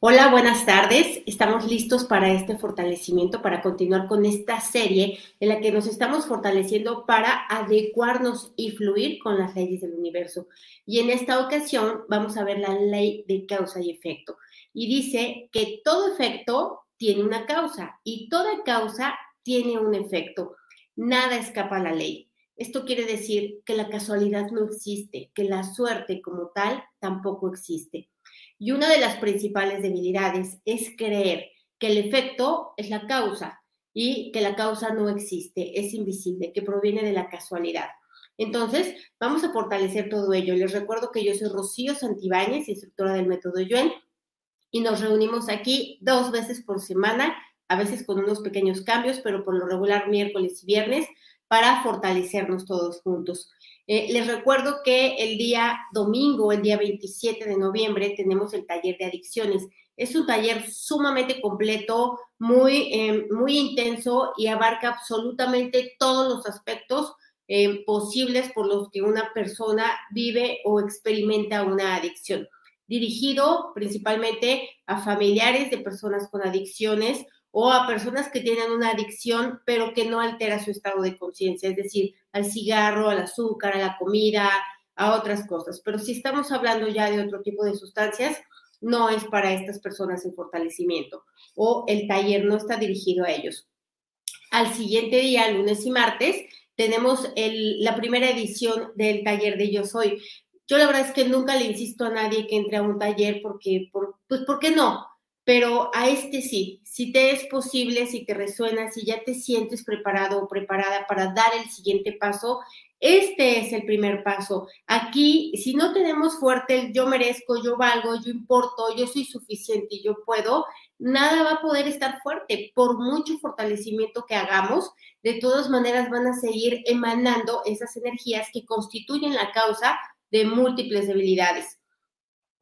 Hola, buenas tardes. Estamos listos para este fortalecimiento, para continuar con esta serie en la que nos estamos fortaleciendo para adecuarnos y fluir con las leyes del universo. Y en esta ocasión vamos a ver la ley de causa y efecto. Y dice que todo efecto tiene una causa y toda causa tiene un efecto. Nada escapa a la ley. Esto quiere decir que la casualidad no existe, que la suerte como tal tampoco existe. Y una de las principales debilidades es creer que el efecto es la causa y que la causa no existe, es invisible, que proviene de la casualidad. Entonces, vamos a fortalecer todo ello. Les recuerdo que yo soy Rocío Santibáñez, instructora del método Yuen, y nos reunimos aquí dos veces por semana, a veces con unos pequeños cambios, pero por lo regular miércoles y viernes, para fortalecernos todos juntos. Eh, les recuerdo que el día domingo, el día 27 de noviembre, tenemos el taller de adicciones. Es un taller sumamente completo, muy, eh, muy intenso y abarca absolutamente todos los aspectos eh, posibles por los que una persona vive o experimenta una adicción. Dirigido principalmente a familiares de personas con adicciones o a personas que tienen una adicción, pero que no altera su estado de conciencia, es decir, al cigarro, al azúcar, a la comida, a otras cosas. Pero si estamos hablando ya de otro tipo de sustancias, no es para estas personas en fortalecimiento o el taller no está dirigido a ellos. Al siguiente día, lunes y martes, tenemos la primera edición del taller de Yo Soy. Yo la verdad es que nunca le insisto a nadie que entre a un taller porque, por, pues, ¿por qué no? Pero a este sí, si te es posible, si te resuena, si ya te sientes preparado o preparada para dar el siguiente paso, este es el primer paso. Aquí, si no tenemos fuerte el yo merezco, yo valgo, yo importo, yo soy suficiente, yo puedo, nada va a poder estar fuerte. Por mucho fortalecimiento que hagamos, de todas maneras van a seguir emanando esas energías que constituyen la causa de múltiples debilidades.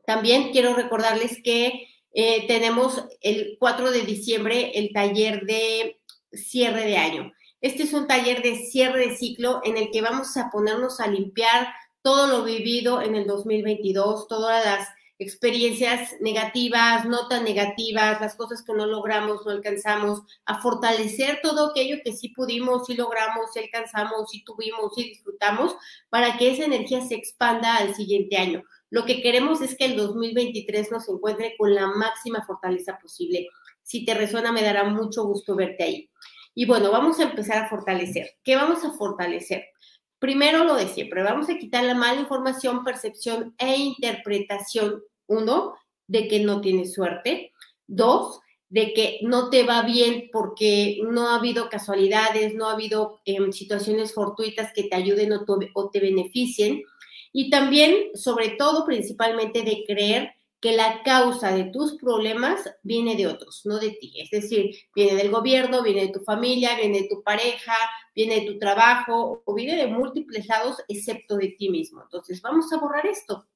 También quiero recordarles que eh, tenemos el 4 de diciembre el taller de cierre de año. Este es un taller de cierre de ciclo en el que vamos a ponernos a limpiar todo lo vivido en el 2022, todas las experiencias negativas, no tan negativas, las cosas que no logramos, no alcanzamos, a fortalecer todo aquello que sí pudimos, sí logramos, sí alcanzamos, sí tuvimos, sí disfrutamos, para que esa energía se expanda al siguiente año. Lo que queremos es que el 2023 nos encuentre con la máxima fortaleza posible. Si te resuena, me dará mucho gusto verte ahí. Y bueno, vamos a empezar a fortalecer. ¿Qué vamos a fortalecer? Primero lo de siempre, vamos a quitar la mala información, percepción e interpretación. Uno, de que no tienes suerte. Dos, de que no te va bien porque no ha habido casualidades, no ha habido em, situaciones fortuitas que te ayuden o te beneficien y también, sobre todo, principalmente de creer que la causa de tus problemas viene de otros, no de ti. Es decir, viene del gobierno, viene de tu familia, viene de tu pareja, viene de tu trabajo o viene de múltiples lados excepto de ti mismo. Entonces, vamos a borrar esto.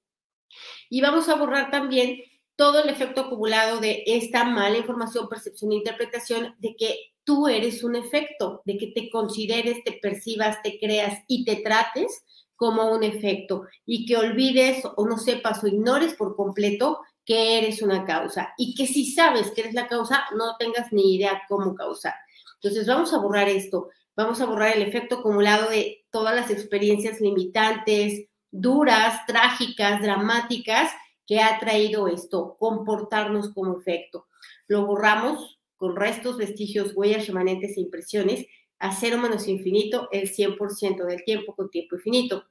Y vamos a borrar también todo el efecto acumulado de esta mala información, percepción e interpretación de que tú eres un efecto, de que te consideres, te percibas, te creas y te trates como un efecto y que olvides o no sepas o ignores por completo que eres una causa y que si sabes que eres la causa, no tengas ni idea cómo causar. Entonces vamos a borrar esto, vamos a borrar el efecto acumulado de todas las experiencias limitantes, duras, trágicas, dramáticas que ha traído esto, comportarnos como efecto. Lo borramos con restos, vestigios, huellas, remanentes e impresiones a cero menos infinito el 100% del tiempo con tiempo infinito.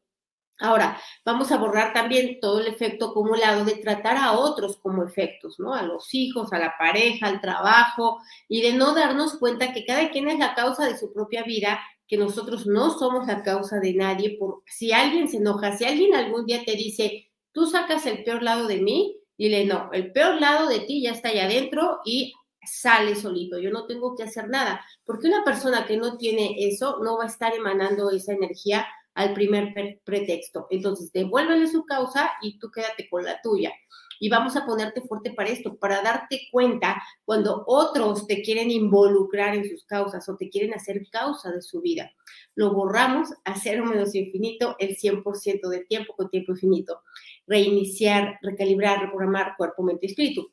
Ahora, vamos a borrar también todo el efecto acumulado de tratar a otros como efectos, ¿no? A los hijos, a la pareja, al trabajo, y de no darnos cuenta que cada quien es la causa de su propia vida, que nosotros no somos la causa de nadie. Por, si alguien se enoja, si alguien algún día te dice, tú sacas el peor lado de mí, dile, no, el peor lado de ti ya está ahí adentro y sale solito, yo no tengo que hacer nada, porque una persona que no tiene eso no va a estar emanando esa energía al primer pretexto. Entonces, devuélvele su causa y tú quédate con la tuya. Y vamos a ponerte fuerte para esto, para darte cuenta cuando otros te quieren involucrar en sus causas o te quieren hacer causa de su vida. Lo borramos a cero menos infinito el 100% de tiempo con tiempo infinito. Reiniciar, recalibrar, reprogramar cuerpo, mente y espíritu.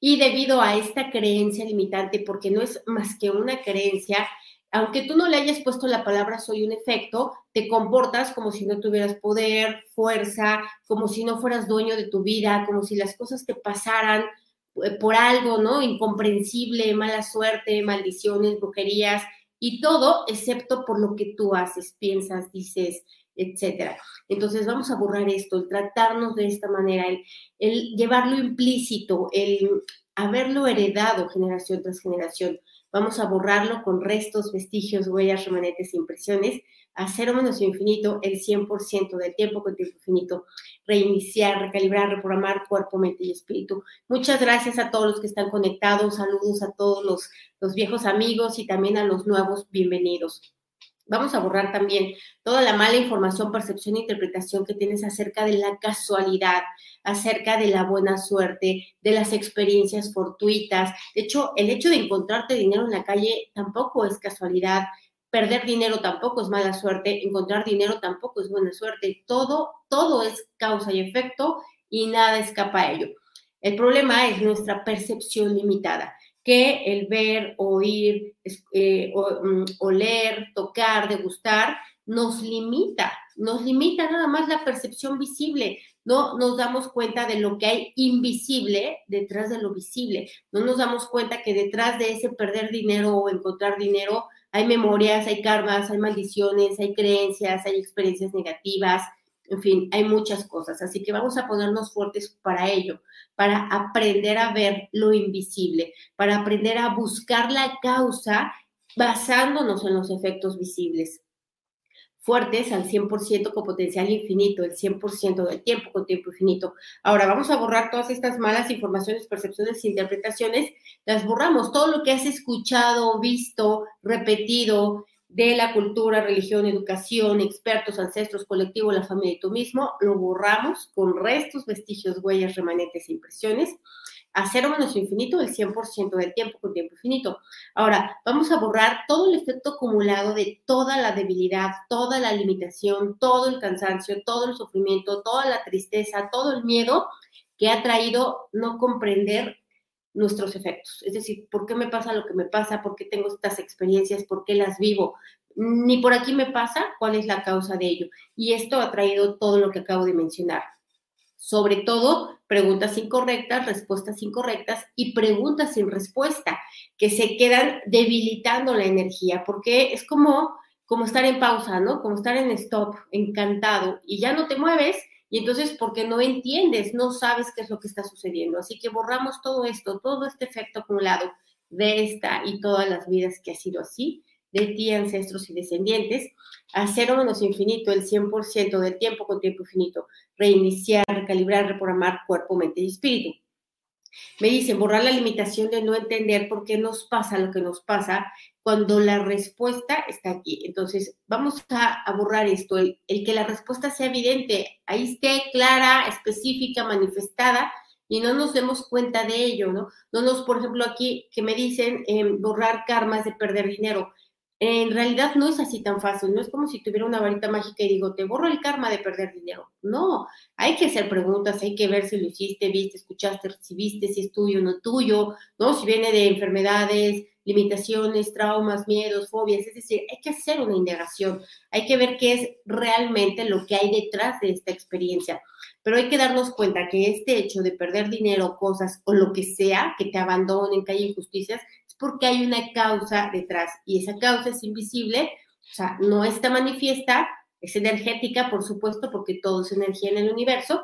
Y debido a esta creencia limitante, porque no es más que una creencia, aunque tú no le hayas puesto la palabra soy un efecto, te comportas como si no tuvieras poder, fuerza, como si no fueras dueño de tu vida, como si las cosas te pasaran eh, por algo, ¿no? Incomprensible, mala suerte, maldiciones, brujerías y todo excepto por lo que tú haces, piensas, dices, etcétera. Entonces vamos a borrar esto, el tratarnos de esta manera, el, llevarlo implícito, el haberlo heredado generación tras generación. Vamos a borrarlo con restos, vestigios, huellas, remanetes, impresiones, a cero menos infinito el 100% del tiempo con tiempo infinito, reiniciar, recalibrar, reprogramar cuerpo, mente y espíritu. Muchas gracias a todos los que están conectados, saludos a todos los viejos amigos y también a los nuevos bienvenidos. Vamos a borrar también toda la mala información, percepción e interpretación que tienes acerca de la casualidad, acerca de la buena suerte, de las experiencias fortuitas. De hecho, el hecho de encontrarte dinero en la calle tampoco es casualidad. Perder dinero tampoco es mala suerte, encontrar dinero tampoco es buena suerte. Todo, todo es causa y efecto y nada escapa a ello. El problema es nuestra percepción limitada que el ver, oír, eh, mm, oler, tocar, degustar, nos limita, nos limita nada más la percepción visible. No nos damos cuenta de lo que hay invisible detrás de lo visible. No nos damos cuenta que detrás de ese perder dinero o encontrar dinero hay memorias, hay karmas, hay maldiciones, hay creencias, hay experiencias negativas, en fin, hay muchas cosas, así que vamos a ponernos fuertes para ello, para aprender a ver lo invisible, para aprender a buscar la causa basándonos en los efectos visibles. Fuertes al 100% con potencial infinito, el 100% del tiempo con tiempo infinito. Ahora vamos a borrar todas estas malas informaciones, percepciones interpretaciones. Las borramos. Todo lo que has escuchado, visto, repetido, de la cultura, religión, educación, expertos, ancestros, colectivo, la familia y tú mismo, lo borramos con restos, vestigios, huellas, remanentes impresiones a cero infinito el 100% del tiempo con tiempo infinito. Ahora, vamos a borrar todo el efecto acumulado de toda la debilidad, toda la limitación, todo el cansancio, todo el sufrimiento, toda la tristeza, todo el miedo que ha traído no comprender nuestros efectos. Es decir, ¿por qué me pasa lo que me pasa? ¿Por qué tengo estas experiencias? ¿Por qué las vivo? Ni por aquí me pasa, ¿cuál es la causa de ello? Y esto ha traído todo lo que acabo de mencionar. Sobre todo, preguntas incorrectas, respuestas incorrectas y preguntas sin respuesta, que se quedan debilitando la energía, porque es como, como estar en pausa, ¿no? Como estar en stop, encantado, y ya no te mueves, y entonces, porque no entiendes, no sabes qué es lo que está sucediendo. Así que borramos todo esto, todo este efecto acumulado de esta y todas las vidas que ha sido así, de ti, ancestros y descendientes, a cero menos infinito, el 100% del tiempo con tiempo infinito, reiniciar, recalibrar, reprogramar cuerpo, mente y espíritu. Me dicen, borrar la limitación de no entender por qué nos pasa lo que nos pasa cuando la respuesta está aquí. Entonces, vamos a, borrar esto, el, que la respuesta sea evidente, ahí esté clara, específica, manifestada, y no nos demos cuenta de ello, ¿no? No nos, por ejemplo, aquí que me dicen em, borrar karmas de perder dinero. En realidad no es así tan fácil, no es como si tuviera una varita mágica y digo, te borro el karma de perder dinero. No, hay que hacer preguntas, hay que ver si lo hiciste, viste, escuchaste, recibiste, si es tuyo o no tuyo, ¿no? Si viene de enfermedades, limitaciones, traumas, miedos, fobias, es decir, hay que hacer una indagación, hay que ver qué es realmente lo que hay detrás de esta experiencia, pero hay que darnos cuenta que este hecho de perder dinero, cosas o lo que sea, que te abandonen, que haya injusticias, es porque hay una causa detrás. Y esa causa es invisible, o sea, no está manifiesta, es energética, por supuesto, porque todo es energía en el universo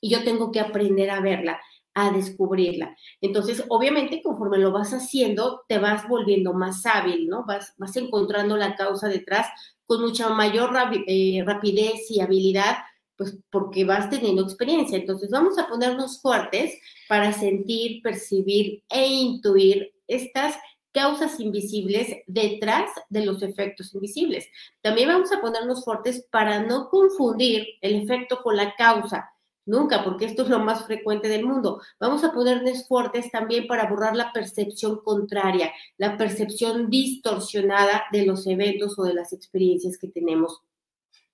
y yo tengo que aprender a verla a descubrirla. Entonces, obviamente, conforme lo vas haciendo, te vas volviendo más hábil, ¿no? Vas, vas encontrando la causa detrás con mucha mayor eh, rapidez y habilidad, pues porque vas teniendo experiencia. Entonces, vamos a ponernos fuertes para sentir, percibir e intuir estas causas invisibles detrás de los efectos invisibles. También vamos a ponernos fuertes para no confundir el efecto con la causa Nunca, porque esto es lo más frecuente del mundo. Vamos a ponernos fuertes también para borrar la percepción contraria, la percepción distorsionada de los eventos o de las experiencias que tenemos.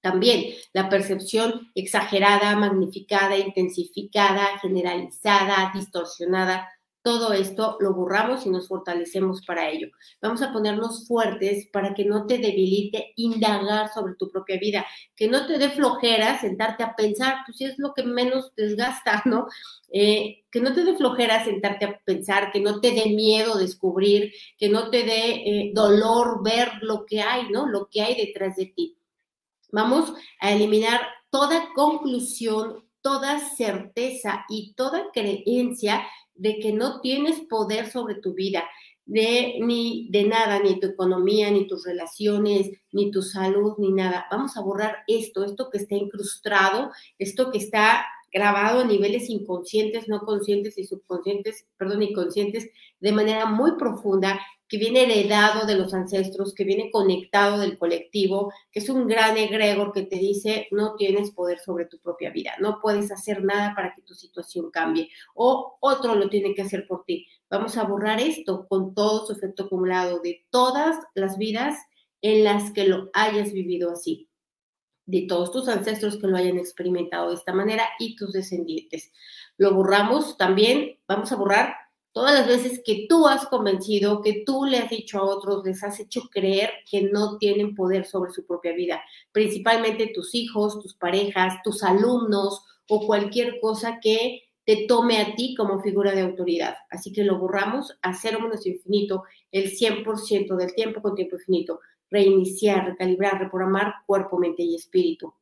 También la percepción exagerada, magnificada, intensificada, generalizada, distorsionada todo esto lo borramos y nos fortalecemos para ello. Vamos a ponernos fuertes para que no te debilite indagar sobre tu propia vida, que no te dé flojera sentarte a pensar, pues si es lo que menos desgasta, ¿no? Eh, que no te dé flojera sentarte a pensar, que no te dé miedo descubrir, que no te dé eh, dolor ver lo que hay, ¿no? Lo que hay detrás de ti. Vamos a eliminar toda conclusión, toda certeza y toda creencia de que no tienes poder sobre tu vida, de ni de nada, ni tu economía, ni tus relaciones, ni tu salud, ni nada. Vamos a borrar esto, esto que está incrustado, esto que está grabado a niveles inconscientes, no conscientes y subconscientes, perdón, inconscientes, de manera muy profunda que viene heredado de los ancestros, que viene conectado del colectivo, que es un gran egregor que te dice no tienes poder sobre tu propia vida, no puedes hacer nada para que tu situación cambie o otro lo tiene que hacer por ti. Vamos a borrar esto con todo su efecto acumulado de todas las vidas en las que lo hayas vivido así, de todos tus ancestros que lo hayan experimentado de esta manera y tus descendientes. Lo borramos también, vamos a borrar todas las veces que tú has convencido, que tú le has dicho a otros, les has hecho creer que no tienen poder sobre su propia vida, principalmente tus hijos, tus parejas, tus alumnos o cualquier cosa que te tome a ti como figura de autoridad. Así que lo borramos a cero menos infinito el 100% del tiempo con tiempo infinito. Reiniciar, recalibrar, reprogramar cuerpo, mente y espíritu.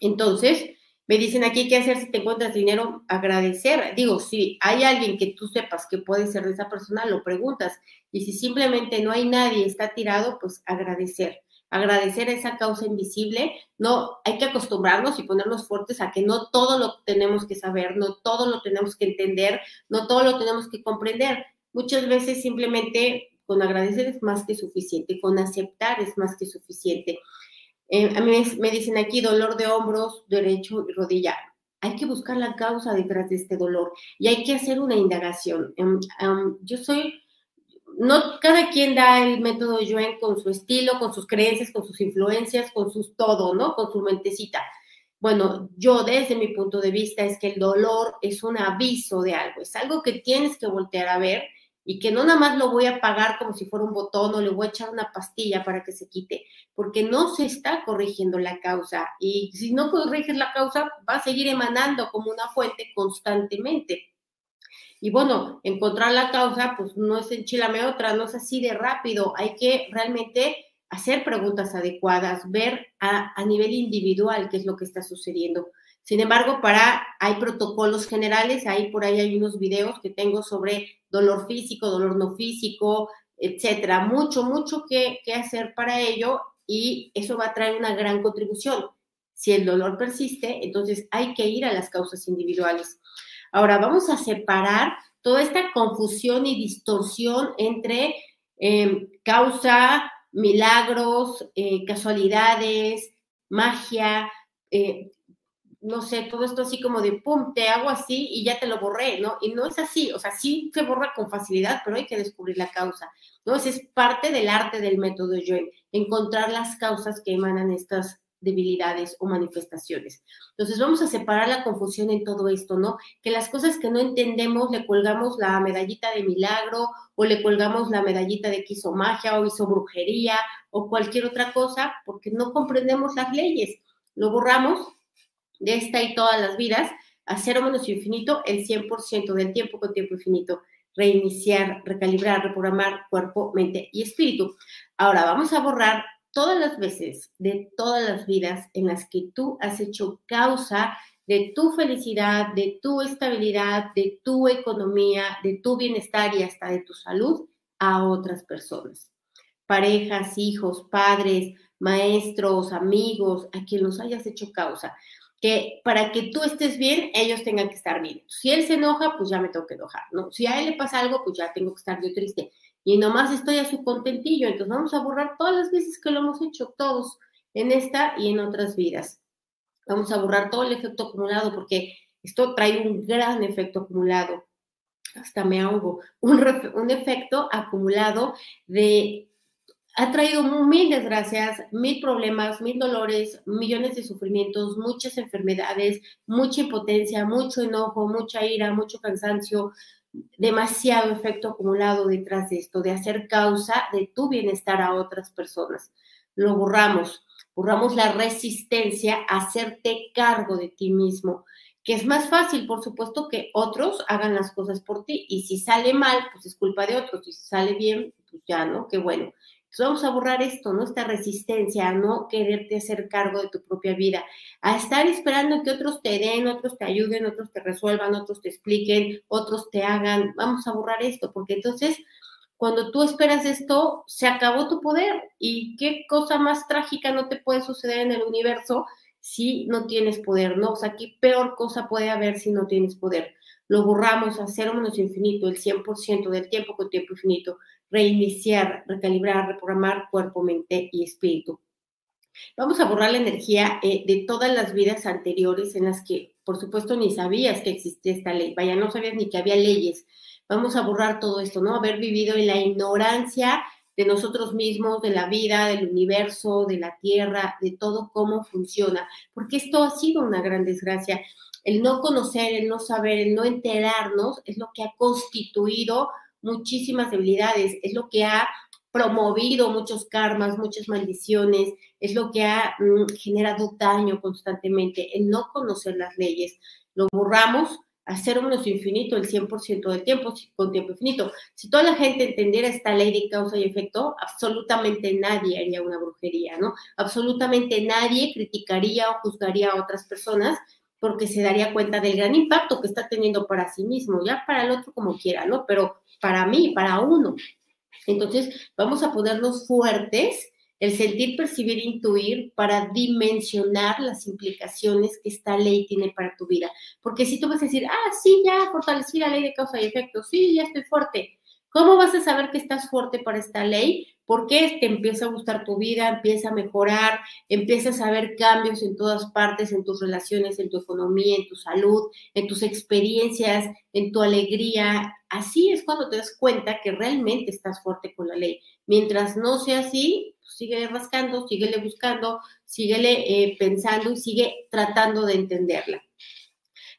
Entonces, me dicen aquí qué hacer si te encuentras dinero, agradecer. Digo, si hay alguien que tú sepas que puede ser de esa persona, lo preguntas. Y si simplemente no hay nadie, está tirado, pues agradecer. Agradecer a esa causa invisible. No, hay que acostumbrarnos y ponernos fuertes a que no todo lo tenemos que saber, no todo lo tenemos que entender, no todo lo tenemos que comprender. Muchas veces simplemente con agradecer es más que suficiente, con aceptar es más que suficiente. Eh, a mí me dicen aquí dolor de hombros, derecho y rodilla. Hay que buscar la causa detrás de este dolor y hay que hacer una indagación. Em, em, yo soy, no cada quien da el método Yuen con su estilo, con sus creencias, con sus influencias, con sus todo, ¿no? Con su mentecita. Bueno, yo desde mi punto de vista es que el dolor es un aviso de algo, es algo que tienes que voltear a ver y que no nada más lo voy a pagar como si fuera un botón o le voy a echar una pastilla para que se quite, porque no se está corrigiendo la causa y si no corriges la causa va a seguir emanando como una fuente constantemente. Y bueno, encontrar la causa pues no es enchilame otra, no es así de rápido, hay que realmente hacer preguntas adecuadas, ver a, a nivel individual qué es lo que está sucediendo. Sin embargo, para hay protocolos generales, ahí por ahí hay unos videos que tengo sobre dolor físico, dolor no físico, etcétera. Mucho, mucho que, que hacer para ello y eso va a traer una gran contribución. Si el dolor persiste, entonces hay que ir a las causas individuales. Ahora vamos a separar toda esta confusión y distorsión entre em, causa, milagros, eh, casualidades, magia, eh, no sé, todo esto así como de, pum, te hago así y ya te lo borré, ¿no? Y no es así, o sea, sí se borra con facilidad, pero hay que descubrir la causa, ¿no? Ese es parte del arte del método Joel, encontrar las causas que emanan estas debilidades o manifestaciones. Entonces vamos a separar la confusión en todo esto, ¿no? Que las cosas que no entendemos le colgamos la medallita de milagro o le colgamos la medallita de que hizo magia o hizo brujería o cualquier otra cosa porque no comprendemos las leyes. Lo borramos de esta y todas las vidas a cero menos infinito el 100% del tiempo con tiempo infinito. Reiniciar, recalibrar, reprogramar cuerpo, mente y espíritu. Ahora vamos a borrar todas las veces de todas las vidas en las que tú has hecho causa de tu felicidad, de tu estabilidad, de tu economía, de tu bienestar y hasta de tu salud a otras personas. Parejas, hijos, padres, maestros, amigos, a quien los hayas hecho causa que para que tú estés bien, ellos tengan que estar bien. Si él se enoja, pues ya me tengo que enojar, ¿no? Si a él le pasa algo, pues ya tengo que estar yo triste. Y nomás estoy a su contentillo, entonces vamos a borrar todas las veces que lo hemos hecho todos en esta y en otras vidas. Vamos a borrar todo el efecto acumulado porque esto trae un gran efecto acumulado. Hasta me ahogo. Un, un efecto acumulado de ha traído mil desgracias, mil problemas, mil dolores, millones de sufrimientos, muchas enfermedades, mucha impotencia, mucho enojo, mucha ira, mucho cansancio, demasiado efecto acumulado detrás de esto, de hacer causa de tu bienestar a otras personas. Lo borramos, borramos la resistencia a hacerte cargo de ti mismo, que es más fácil, por supuesto, que otros hagan las cosas por ti. Y si sale mal, pues es culpa de otros. Y si sale bien, pues ya, ¿no? Qué bueno. Entonces vamos a borrar esto, ¿no? Esta resistencia a no quererte hacer cargo de tu propia vida, a estar esperando que otros te den, otros te ayuden, otros te resuelvan, otros te expliquen, otros te hagan. Vamos a borrar esto, porque entonces cuando tú esperas esto, se acabó tu poder. ¿Y qué cosa más trágica no te puede suceder en el universo si no tienes poder, ¿no? O sea, ¿qué peor cosa puede haber si no tienes poder? Lo borramos a cero menos infinito, el 100% del tiempo con tiempo infinito reiniciar, recalibrar, reprogramar cuerpo, mente y espíritu. Vamos a borrar la energía eh, de todas las vidas anteriores en las que, por supuesto, ni sabías que existía esta ley. Vaya, no sabías ni que había leyes. Vamos a borrar todo esto, ¿no? Haber vivido en la ignorancia de nosotros mismos, de la vida, del universo, de la tierra, de todo cómo funciona, porque esto ha sido una gran desgracia. El no conocer, el no saber, el no enterarnos es lo que ha constituido muchísimas debilidades, es lo que ha promovido muchos karmas, muchas maldiciones, es lo que ha mm, generado daño constantemente, el no conocer las leyes. Lo borramos a cero menos infinito el 100% del tiempo con tiempo infinito. Si toda la gente entendiera esta ley de causa y efecto, absolutamente nadie haría una brujería, ¿no? Absolutamente nadie criticaría o juzgaría a otras personas porque se daría cuenta del gran impacto que está teniendo para sí mismo, ya para el otro como quiera, ¿no? Pero para mí, para uno. Entonces, vamos a ponernos fuertes, el sentir, percibir, intuir para dimensionar las implicaciones que esta ley tiene para tu vida. Porque si tú vas a decir, ah, sí, ya fortalecí la ley de causa y efecto, sí, ya estoy fuerte. ¿Cómo vas a saber que estás fuerte para esta ley? Porque te empieza a gustar tu vida, empieza a mejorar, empiezas a ver cambios en todas partes, en tus relaciones, en tu economía, en tu salud, en tus experiencias, en tu alegría. Así es cuando te das cuenta que realmente estás fuerte con la ley. Mientras no sea así, pues sigue rascando, síguele buscando, síguele eh, pensando y sigue tratando de entenderla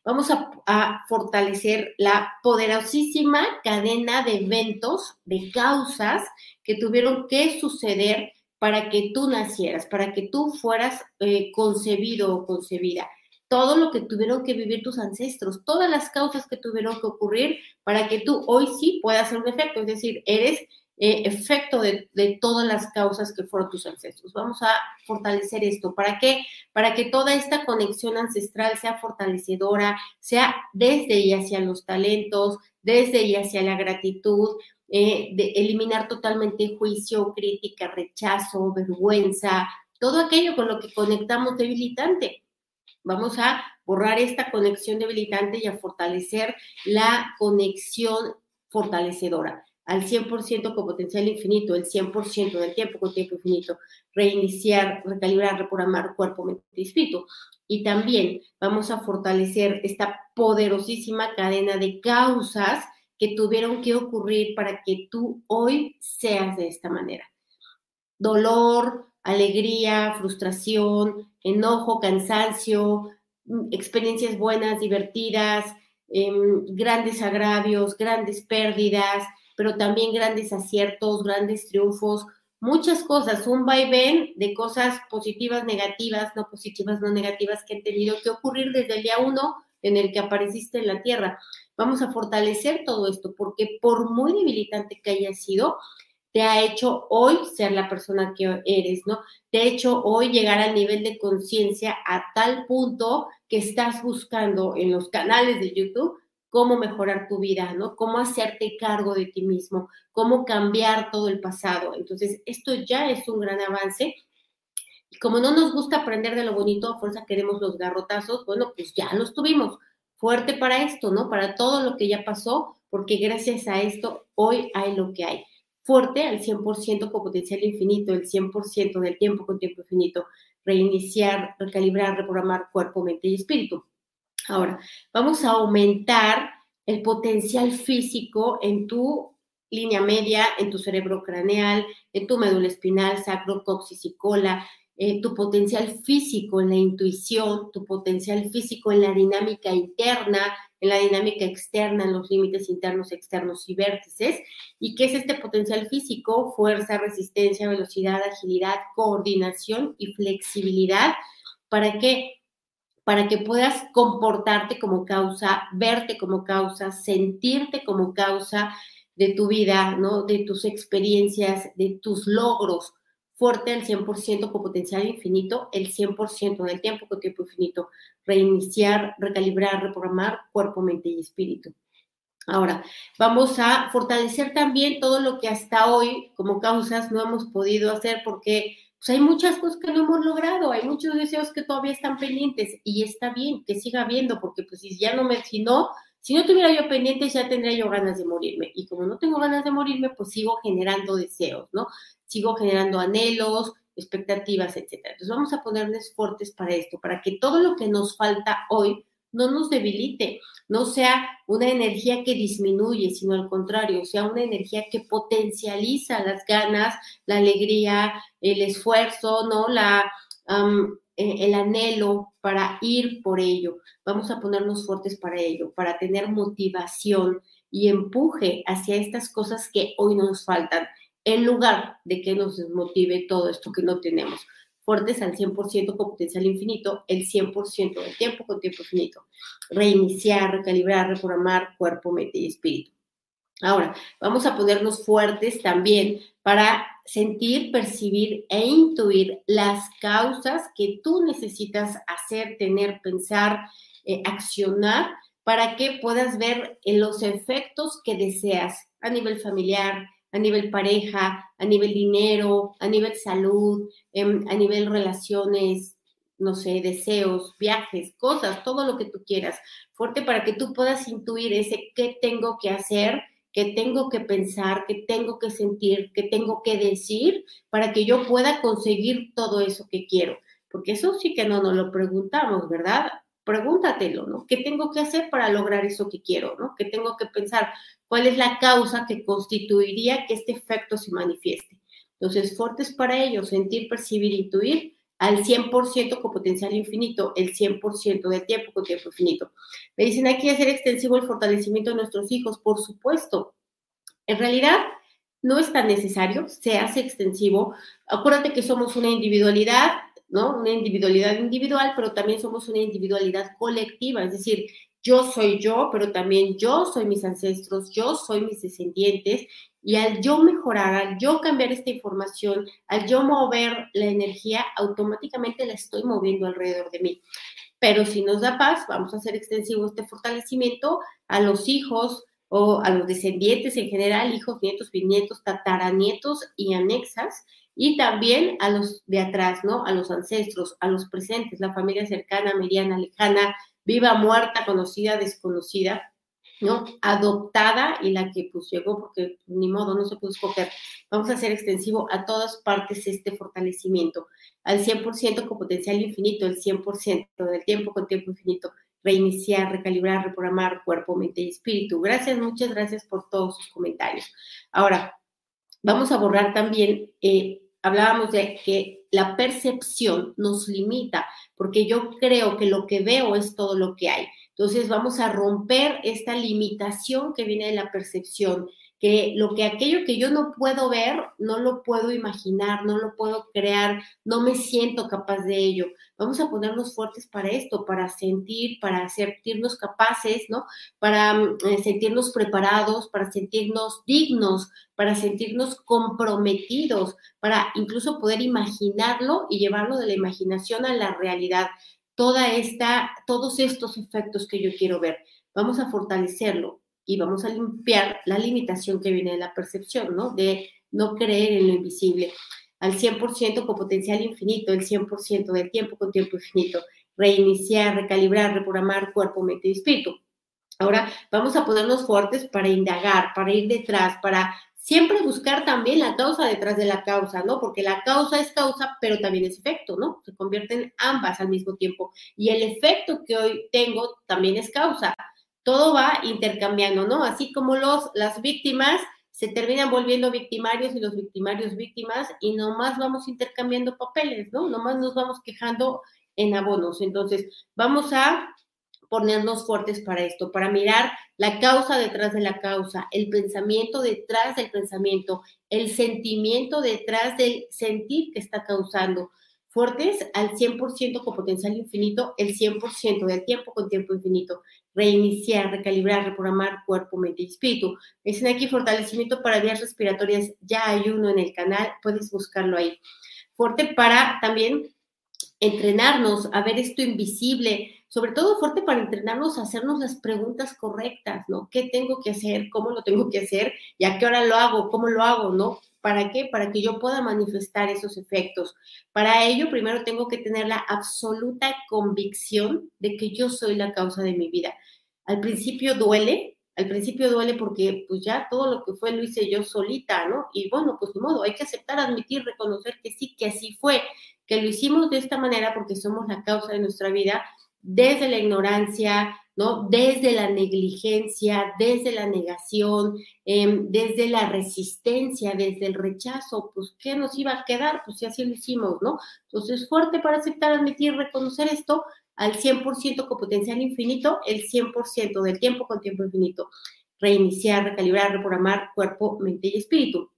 vamos a, fortalecer la poderosísima cadena de eventos, de causas que tuvieron que suceder para que tú nacieras, para que tú fueras eh, concebido o concebida. Todo lo que tuvieron que vivir tus ancestros, todas las causas que tuvieron que ocurrir para que tú hoy sí puedas hacer un efecto, es decir, eres eh, efecto de, todas las causas que fueron tus ancestros. Vamos a fortalecer esto. ¿Para qué? Para que toda esta conexión ancestral sea fortalecedora, sea desde y hacia los talentos, desde y hacia la gratitud, eh, de eliminar totalmente juicio, crítica, rechazo, vergüenza, todo aquello con lo que conectamos debilitante. Vamos a borrar esta conexión debilitante y a fortalecer la conexión fortalecedora al 100% con potencial infinito, el 100% del tiempo con tiempo infinito, reiniciar, recalibrar, reprogramar cuerpo, mente y espíritu. Y también vamos a fortalecer esta poderosísima cadena de causas que tuvieron que ocurrir para que tú hoy seas de esta manera. Dolor, alegría, frustración, enojo, cansancio, mm, experiencias buenas, divertidas, em, grandes agravios, grandes pérdidas, pero también grandes aciertos, grandes triunfos, muchas cosas, un vaivén de cosas positivas, negativas, no positivas, no negativas que han tenido que ocurrir desde el día uno en el que apareciste en la tierra. Vamos a fortalecer todo esto porque por muy debilitante que haya sido, te ha hecho hoy ser la persona que eres, ¿no? Te ha hecho hoy llegar al nivel de conciencia a tal punto que estás buscando en los canales de YouTube cómo mejorar tu vida, ¿no? Cómo hacerte cargo de ti mismo, cómo cambiar todo el pasado. Entonces, esto ya es un gran avance. Y como no nos gusta aprender de lo bonito, a fuerza queremos los garrotazos, bueno, pues ya los tuvimos. Fuerte para esto, ¿no? Para todo lo que ya pasó, porque gracias a esto hoy hay lo que hay. Fuerte al 100% con potencial infinito, el 100% del tiempo con tiempo infinito. Reiniciar, recalibrar, reprogramar cuerpo, mente y espíritu. Ahora, vamos a aumentar el potencial físico en tu línea media, en tu cerebro craneal, en tu médula espinal, sacro, coxis y cola, eh, tu potencial físico en la intuición, tu potencial físico en la dinámica interna, en la dinámica externa, en los límites internos, externos y vértices. ¿Y qué es este potencial físico? Fuerza, resistencia, velocidad, agilidad, coordinación y flexibilidad. ¿Para qué? Para que puedas comportarte como causa, verte como causa, sentirte como causa de tu vida, ¿no? De tus experiencias, de tus logros fuerte el 100% con potencial infinito, el 100% del tiempo con tiempo infinito. Reiniciar, recalibrar, reprogramar cuerpo, mente y espíritu. Ahora, vamos a fortalecer también todo lo que hasta hoy, como causas, no hemos podido hacer porque pues, hay muchas cosas que no hemos logrado, hay muchos deseos que todavía están pendientes y está bien que siga habiendo, porque pues si ya no me, si no, si no tuviera yo pendientes ya tendría yo ganas de morirme y como no tengo ganas de morirme, pues sigo generando deseos, ¿no? sigo generando anhelos, expectativas, etc. Entonces vamos a ponerles fuertes para esto, para que todo lo que nos falta hoy no nos debilite, no sea una energía que disminuye, sino al contrario, sea una energía que potencializa las ganas, la alegría, el esfuerzo, ¿no? La, e, el anhelo para ir por ello. Vamos a ponernos fuertes para ello, para tener motivación y empuje hacia estas cosas que hoy nos faltan en lugar de que nos desmotive todo esto que no tenemos. Fuertes al 100% con potencial infinito, el 100% del tiempo con tiempo infinito. Reiniciar, recalibrar, reprogramar cuerpo, mente y espíritu. Ahora, vamos a ponernos fuertes también para sentir, percibir e intuir las causas que tú necesitas hacer, tener, pensar, eh, accionar para que puedas ver los efectos que deseas a nivel familiar, a nivel pareja, a nivel dinero, a nivel salud, em, a nivel relaciones, no sé, deseos, viajes, cosas, todo lo que tú quieras. Fuerte para que tú puedas intuir ese qué tengo que hacer, qué tengo que pensar, qué tengo que sentir, qué tengo que decir para que yo pueda conseguir todo eso que quiero. Porque eso sí que no nos lo preguntamos, ¿verdad? Pregúntatelo, ¿no? ¿Qué tengo que hacer para lograr eso que quiero, ¿no? ¿Qué tengo que pensar? cuál es la causa que constituiría que este efecto se manifieste. Entonces, fuertes para ello, sentir, percibir, intuir al 100% con potencial infinito, el 100% del tiempo con tiempo infinito. Me dicen, hay que hacer extensivo el fortalecimiento de nuestros hijos, por supuesto. En realidad, no es tan necesario, se hace extensivo. Acuérdate que somos una individualidad, ¿no? Una individualidad individual, pero también somos una individualidad colectiva, es decir, yo soy yo, pero también yo soy mis ancestros, yo soy mis descendientes, y al yo mejorar, al yo cambiar esta información, al yo mover la energía, automáticamente la estoy moviendo alrededor de mí. Pero si nos da paz, vamos a hacer extensivo este fortalecimiento a los hijos o a los descendientes en general, hijos, nietos, bisnietos, tataranietos y anexas, y también a los de atrás, ¿no? A los ancestros, a los presentes, la familia cercana, mediana, lejana, viva, muerta, conocida, desconocida, ¿no? Adoptada y la que pues llegó porque ni modo, no se pudo escoger. Vamos a hacer extensivo a todas partes este fortalecimiento, al 100% con potencial infinito, el 100% del tiempo con tiempo infinito, reiniciar, recalibrar, reprogramar cuerpo, mente y espíritu. Gracias, muchas gracias por todos sus comentarios. Ahora, vamos a borrar también, eh, hablábamos de que la percepción nos limita porque yo creo que lo que veo es todo lo que hay. Entonces vamos a romper esta limitación que viene de la percepción, que lo que aquello que yo no puedo ver, no lo puedo imaginar, no lo puedo crear, no me siento capaz de ello. Vamos a ponernos fuertes para esto, para sentir, para sentirnos capaces, ¿no? Para mm, eh, sentirnos preparados, para sentirnos dignos, para sentirnos comprometidos, para incluso poder imaginarlo y llevarlo de la imaginación a la realidad. Toda esta, todos estos efectos que yo quiero ver, vamos a fortalecerlo y vamos a limpiar la limitación que viene de la percepción, ¿no? De no creer en lo invisible. Al 100% con potencial infinito, el 100% del tiempo con tiempo infinito. Reiniciar, recalibrar, reprogramar cuerpo, mente y espíritu. Ahora vamos a ponernos fuertes para indagar, para ir detrás, para siempre buscar también la causa detrás de la causa, ¿no? Porque la causa es causa, pero también es efecto, ¿no? Se convierten ambas al mismo tiempo. Y el efecto que hoy tengo también es causa todo va intercambiando, ¿no? Así como los, las víctimas se terminan volviendo victimarios y los victimarios víctimas y nomás vamos intercambiando papeles, ¿no? Nomás nos vamos quejando en abonos. Entonces, vamos a ponernos fuertes para esto, para mirar la causa detrás de la causa, el pensamiento detrás del pensamiento, el sentimiento detrás del sentir que está causando. Fuertes al 100% con potencial infinito, el 100% del tiempo con tiempo infinito. Reiniciar, recalibrar, reprogramar cuerpo, mente y espíritu. Dicen aquí fortalecimiento para vías respiratorias. Ya hay uno en el canal, puedes buscarlo ahí. Fuerte para también entrenarnos a ver esto invisible, sobre todo fuerte para entrenarnos a hacernos las preguntas correctas, ¿no? ¿Qué tengo que hacer? ¿Cómo lo tengo que hacer? ¿Y a qué hora lo hago? ¿Cómo lo hago? ¿No? ¿Para qué? Para que yo pueda manifestar esos efectos. Para ello, primero tengo que tener la absoluta convicción de que yo soy la causa de mi vida. Al principio duele, al principio duele porque pues ya todo lo que fue lo hice yo solita, ¿no? Y bueno, pues de modo, hay que aceptar, admitir, reconocer que sí, que así fue que lo hicimos de esta manera porque somos la causa de nuestra vida desde la ignorancia, ¿no? Desde la negligencia, desde la negación, em, desde la resistencia, desde el rechazo, pues, ¿qué nos iba a quedar? Pues si así lo hicimos, ¿no? Entonces, fuerte para aceptar, admitir, reconocer esto al 100% con potencial infinito, el 100% del tiempo con tiempo infinito. Reiniciar, recalibrar, reprogramar cuerpo, mente y espíritu.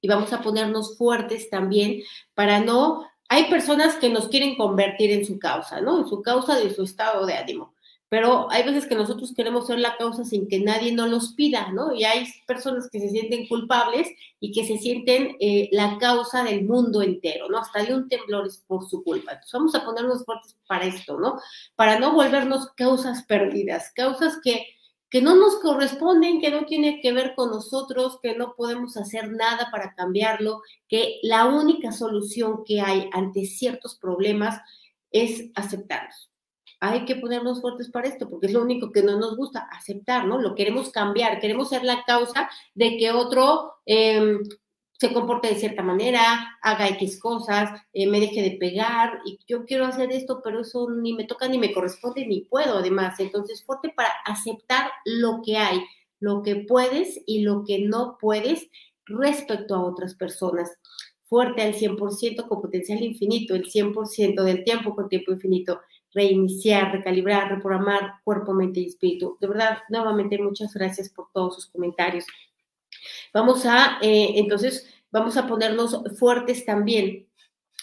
Y vamos a ponernos fuertes también para no hay personas que nos quieren convertir en su causa, ¿no? En su causa de su estado de ánimo. Pero hay veces que nosotros queremos ser la causa sin que nadie nos los pida, ¿no? Y hay personas que se sienten culpables y que se sienten eh, la causa del mundo entero, ¿no? Hasta de un temblor es por su culpa. Entonces vamos a ponernos fuertes para esto, ¿no? Para no volvernos causas perdidas, causas que que no nos corresponden, que no tiene que ver con nosotros, que no podemos hacer nada para cambiarlo, que la única solución que hay ante ciertos problemas es aceptarlos. Hay que ponernos fuertes para esto, porque es lo único que no nos gusta, aceptar, ¿no? Lo queremos cambiar, queremos ser la causa de que otro eh, se comporte de cierta manera, haga X cosas, eh, me deje de pegar, y yo quiero hacer esto, pero eso ni me toca, ni me corresponde, ni puedo además. Entonces, fuerte para aceptar lo que hay, lo que puedes y lo que no puedes respecto a otras personas. Fuerte al 100% con potencial infinito, el 100% del tiempo con tiempo infinito. Reiniciar, recalibrar, reprogramar cuerpo, mente y espíritu. De verdad, nuevamente muchas gracias por todos sus comentarios. Vamos a, eh, entonces, vamos a ponernos fuertes también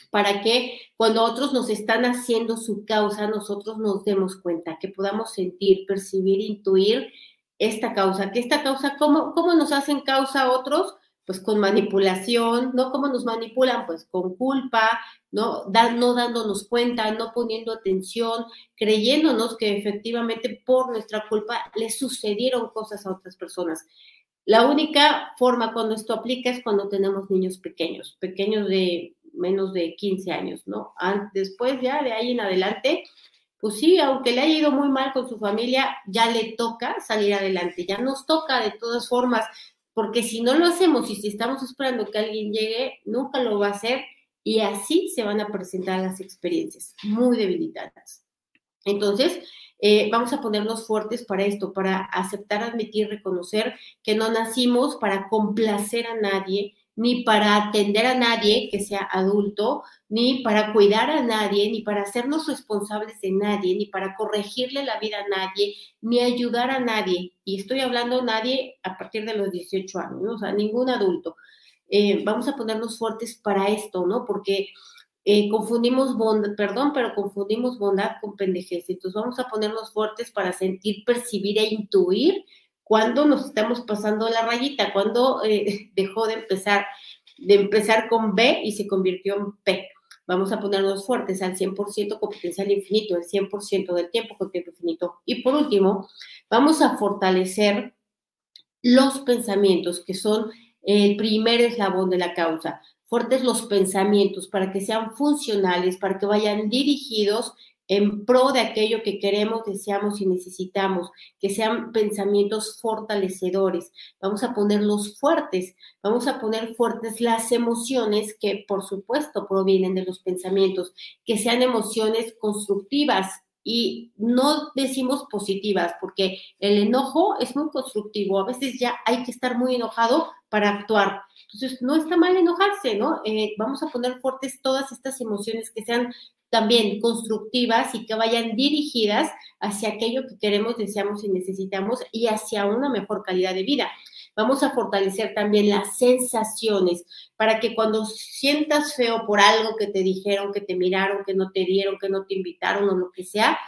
para que cuando otros nos están haciendo su causa, nosotros nos demos cuenta, que podamos sentir, percibir, intuir esta causa, que esta causa, ¿cómo, cómo nos hacen causa otros? Pues con manipulación, ¿no? ¿Cómo nos manipulan? Pues con culpa, ¿no? no dándonos cuenta, no poniendo atención, creyéndonos que efectivamente por nuestra culpa le sucedieron cosas a otras personas. La única forma cuando esto aplica es cuando tenemos niños pequeños, pequeños de menos de 15 años, ¿no? Después ya de ahí en adelante, pues sí, aunque le haya ido muy mal con su familia, ya le toca salir adelante, ya nos toca de todas formas, porque si no lo hacemos y si estamos esperando que alguien llegue, nunca lo va a hacer y así se van a presentar las experiencias muy debilitadas. Entonces, eh, vamos a ponernos fuertes para esto, para aceptar, admitir, reconocer que no nacimos para complacer a nadie, ni para atender a nadie que sea adulto, ni para cuidar a nadie, ni para hacernos responsables de nadie, ni para corregirle la vida a nadie, ni ayudar a nadie. Y estoy hablando nadie a partir de los 18 años, o sea, ningún adulto. Eh, vamos a ponernos fuertes para esto, ¿no? Porque eh, confundimos bondad, perdón, pero confundimos bondad con pendejez. Entonces vamos a ponernos fuertes para sentir, percibir e intuir cuando nos estamos pasando la rayita, cuando eh, dejó de empezar, de empezar con B y se convirtió en P. Vamos a ponernos fuertes al 100% con potencial infinito, el 100% del tiempo con tiempo infinito. Y por último, vamos a fortalecer los pensamientos, que son el primer eslabón de la causa fuertes los pensamientos para que sean funcionales, para que vayan dirigidos en pro de aquello que queremos, deseamos y necesitamos, que sean pensamientos fortalecedores. Vamos a ponerlos fuertes, vamos a poner fuertes las emociones que por supuesto provienen de los pensamientos, que sean emociones constructivas, y no decimos positivas, porque el enojo es muy constructivo. A veces ya hay que estar muy enojado para actuar. Entonces, no está mal enojarse, ¿no? Eh, vamos a poner fuertes todas estas emociones que sean también constructivas y que vayan dirigidas hacia aquello que queremos, deseamos y necesitamos y hacia una mejor calidad de vida. Vamos a fortalecer también las sensaciones para que cuando sientas feo por algo que te dijeron, que te miraron, que no te dieron, que no te invitaron o lo que sea,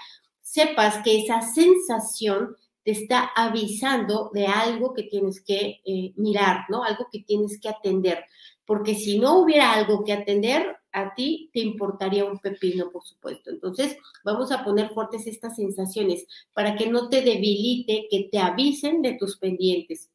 sepas que esa sensación te está avisando de algo que tienes que eh, mirar, ¿no? Algo que tienes que atender. Porque si no hubiera algo que atender, a ti te importaría un pepino, por supuesto. Entonces, vamos a poner fuertes estas sensaciones para que no te debilite, que te avisen de tus pendientes.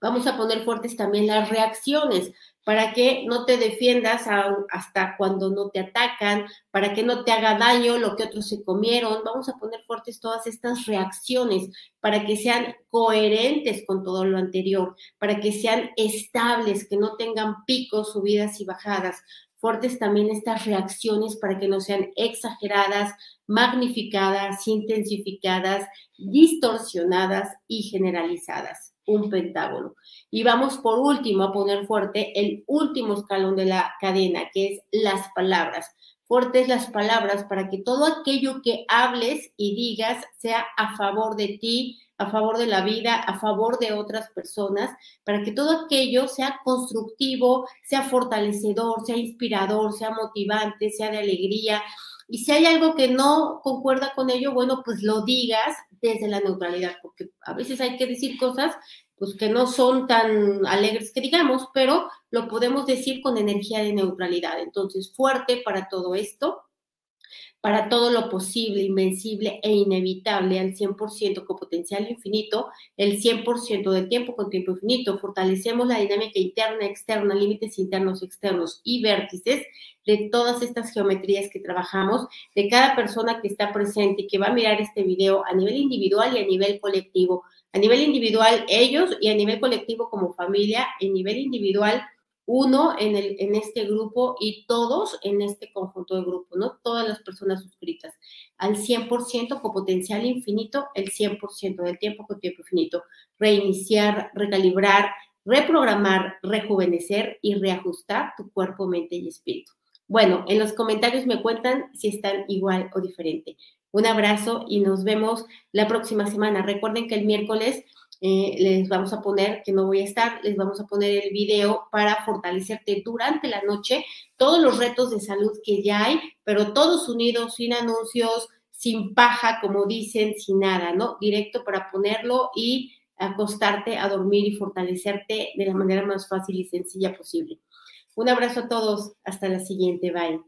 Vamos a poner fuertes también las reacciones para que no te defiendas hasta cuando no te atacan, para que no te haga daño lo que otros se comieron. Vamos a poner fuertes todas estas reacciones para que sean coherentes con todo lo anterior, para que sean estables, que no tengan picos, subidas y bajadas. Fuertes también estas reacciones para que no sean exageradas, magnificadas, intensificadas, distorsionadas y generalizadas un pentágono. Y vamos por último a poner fuerte el último escalón de la cadena, que es las palabras. Fuertes las palabras para que todo aquello que hables y digas sea a favor de ti, a favor de la vida, a favor de otras personas, para que todo aquello sea constructivo, sea fortalecedor, sea inspirador, sea motivante, sea de alegría. Y si hay algo que no concuerda con ello, bueno, pues lo digas desde la neutralidad, porque a veces hay que decir cosas pues que no son tan alegres que digamos, pero lo podemos decir con energía de neutralidad. Entonces, fuerte para todo esto, para todo lo posible, invencible e inevitable al 100% con potencial infinito, el 100% del tiempo con tiempo infinito. Fortalecemos la dinámica interna, externa, límites internos, externos y vértices de todas estas geometrías que trabajamos, de cada persona que está presente y que va a mirar este video a nivel individual y a nivel colectivo. A nivel individual ellos y a nivel colectivo como familia, en nivel individual uno en, el, en este grupo y todos en este conjunto de grupos, ¿no? Todas las personas suscritas al 100% con potencial infinito, el 100% del tiempo con tiempo infinito. Reiniciar, recalibrar, reprogramar, rejuvenecer y reajustar tu cuerpo, mente y espíritu. Bueno, en los comentarios me cuentan si están igual o diferente. Un abrazo y nos vemos la próxima semana. Recuerden que el miércoles eh, les vamos a poner, que no voy a estar, les vamos a poner el video para fortalecerte durante la noche, todos los retos de salud que ya hay, pero todos unidos, sin anuncios, sin paja, como dicen, sin nada, ¿no? Directo para ponerlo y acostarte a dormir y fortalecerte de la manera más fácil y sencilla posible. Un abrazo a todos, hasta la siguiente, bye.